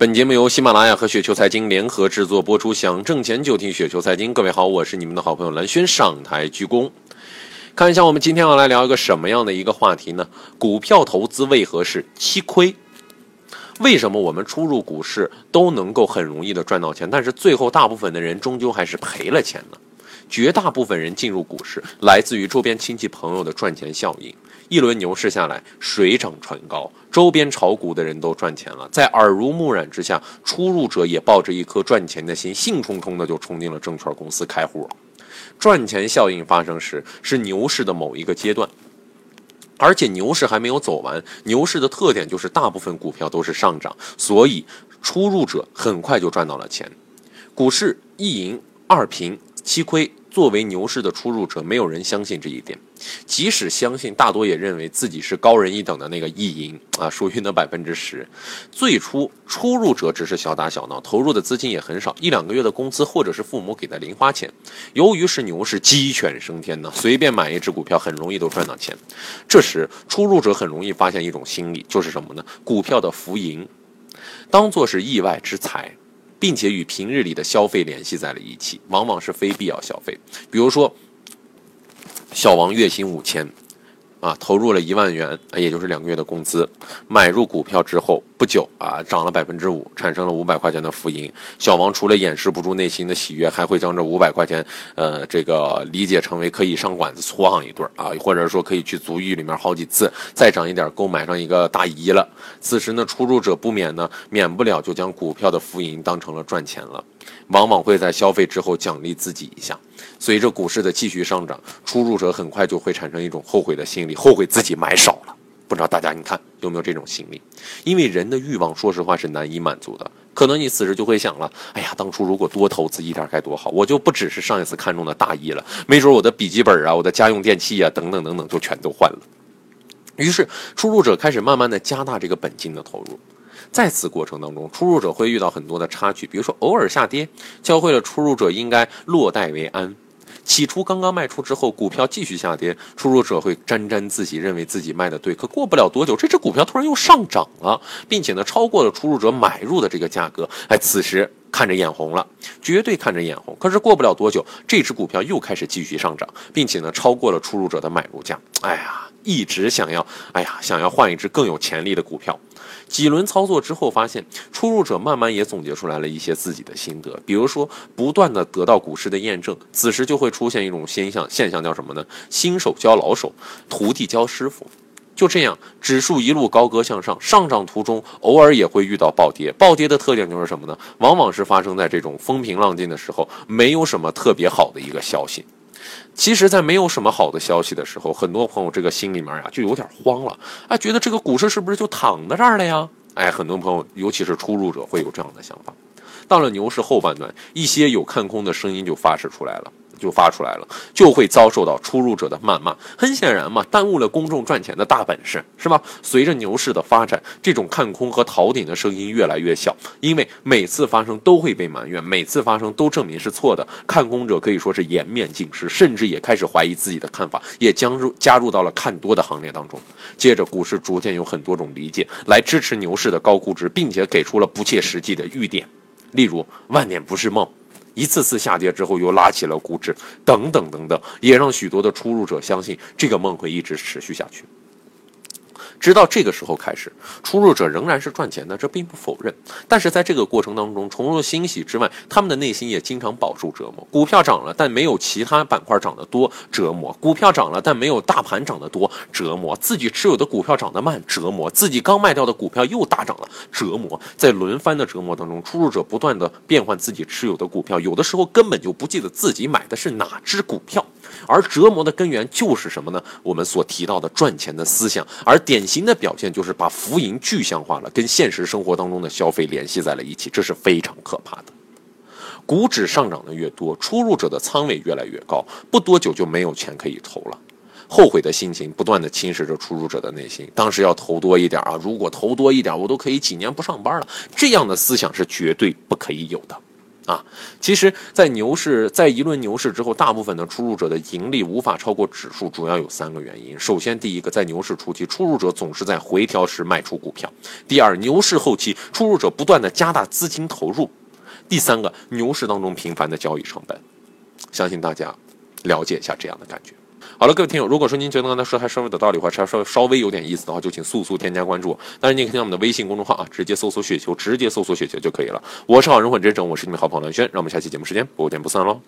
本节目由喜马拉雅和雪球财经联合制作播出，想挣钱就听雪球财经。各位好，我是你们的好朋友蓝轩，上台鞠躬。看一下，我们今天要来聊一个什么样的一个话题呢？股票投资为何是七亏？为什么我们初入股市都能够很容易的赚到钱，但是最后大部分的人终究还是赔了钱呢？绝大部分人进入股市，来自于周边亲戚朋友的赚钱效应。一轮牛市下来，水涨船高，周边炒股的人都赚钱了。在耳濡目染之下，初入者也抱着一颗赚钱的心，兴冲冲的就冲进了证券公司开户。赚钱效应发生时，是牛市的某一个阶段，而且牛市还没有走完。牛市的特点就是大部分股票都是上涨，所以初入者很快就赚到了钱。股市一赢二平七亏。作为牛市的出入者，没有人相信这一点。即使相信，大多也认为自己是高人一等的那个意淫啊，属于那百分之十。最初出入者只是小打小闹，投入的资金也很少，一两个月的工资或者是父母给的零花钱。由于是牛市，鸡犬升天呢，随便买一只股票很容易都赚到钱。这时出入者很容易发现一种心理，就是什么呢？股票的浮盈，当做是意外之财。并且与平日里的消费联系在了一起，往往是非必要消费。比如说，小王月薪五千。啊，投入了一万元，也就是两个月的工资，买入股票之后不久啊，涨了百分之五，产生了五百块钱的浮盈。小王除了掩饰不住内心的喜悦，还会将这五百块钱，呃，这个理解成为可以上馆子搓上一顿啊，或者说可以去足浴里面好几次，再涨一点够买上一个大姨了。此时呢，出入者不免呢，免不了就将股票的浮盈当成了赚钱了。往往会在消费之后奖励自己一下。随着股市的继续上涨，出入者很快就会产生一种后悔的心理，后悔自己买少了。不知道大家你看有没有这种心理？因为人的欲望，说实话是难以满足的。可能你此时就会想了：哎呀，当初如果多投资一点该多好，我就不只是上一次看中的大衣了，没准我的笔记本啊、我的家用电器啊等等等等就全都换了。于是，出入者开始慢慢的加大这个本金的投入。在此过程当中，出入者会遇到很多的插曲，比如说偶尔下跌，教会了出入者应该落袋为安。起初刚刚卖出之后，股票继续下跌，出入者会沾沾自喜，认为自己卖的对。可过不了多久，这只股票突然又上涨了，并且呢超过了出入者买入的这个价格。哎，此时看着眼红了，绝对看着眼红。可是过不了多久，这只股票又开始继续上涨，并且呢超过了出入者的买入价。哎呀，一直想要，哎呀，想要换一只更有潜力的股票。几轮操作之后，发现出入者慢慢也总结出来了一些自己的心得，比如说不断的得到股市的验证，此时就会出现一种现象，现象叫什么呢？新手教老手，徒弟教师傅，就这样，指数一路高歌向上，上涨途中偶尔也会遇到暴跌，暴跌的特点就是什么呢？往往是发生在这种风平浪静的时候，没有什么特别好的一个消息。其实，在没有什么好的消息的时候，很多朋友这个心里面呀就有点慌了，哎，觉得这个股市是不是就躺在这儿了呀？哎，很多朋友，尤其是初入者，会有这样的想法。到了牛市后半段，一些有看空的声音就发射出来了。就发出来了，就会遭受到出入者的谩骂。很显然嘛，耽误了公众赚钱的大本事，是吧？随着牛市的发展，这种看空和逃顶的声音越来越小，因为每次发生都会被埋怨，每次发生都证明是错的。看空者可以说是颜面尽失，甚至也开始怀疑自己的看法，也将入加入到了看多的行列当中。接着，股市逐渐有很多种理解来支持牛市的高估值，并且给出了不切实际的预点，例如万点不是梦。一次次下跌之后，又拉起了估值，等等等等，也让许多的出入者相信这个梦会一直持续下去。直到这个时候开始，出入者仍然是赚钱的，这并不否认。但是在这个过程当中，除了欣喜之外，他们的内心也经常饱受折磨。股票涨了，但没有其他板块涨得多，折磨；股票涨了，但没有大盘涨得多，折磨。自己持有的股票涨得慢，折磨；自己刚卖掉的股票又大涨了，折磨。在轮番的折磨当中，出入者不断的变换自己持有的股票，有的时候根本就不记得自己买的是哪只股票。而折磨的根源就是什么呢？我们所提到的赚钱的思想，而典型的表现就是把浮盈具象化了，跟现实生活当中的消费联系在了一起，这是非常可怕的。股指上涨的越多，出入者的仓位越来越高，不多久就没有钱可以投了，后悔的心情不断的侵蚀着出入者的内心。当时要投多一点啊，如果投多一点，我都可以几年不上班了。这样的思想是绝对不可以有的。啊，其实，在牛市，在一轮牛市之后，大部分的出入者的盈利无法超过指数，主要有三个原因。首先，第一个，在牛市初期，出入者总是在回调时卖出股票；第二，牛市后期，出入者不断的加大资金投入；第三个，牛市当中频繁的交易成本。相信大家了解一下这样的感觉。好了，各位听友，如果说您觉得刚才说还稍微的道理，或者稍微稍微有点意思的话，就请速速添加关注。当然，您可以添加我们的微信公众号啊，直接搜索“雪球”，直接搜索“雪球”就可以了。我是好人混真诚，我是你们好朋友蓝轩，让我们下期节目时间不见不散喽。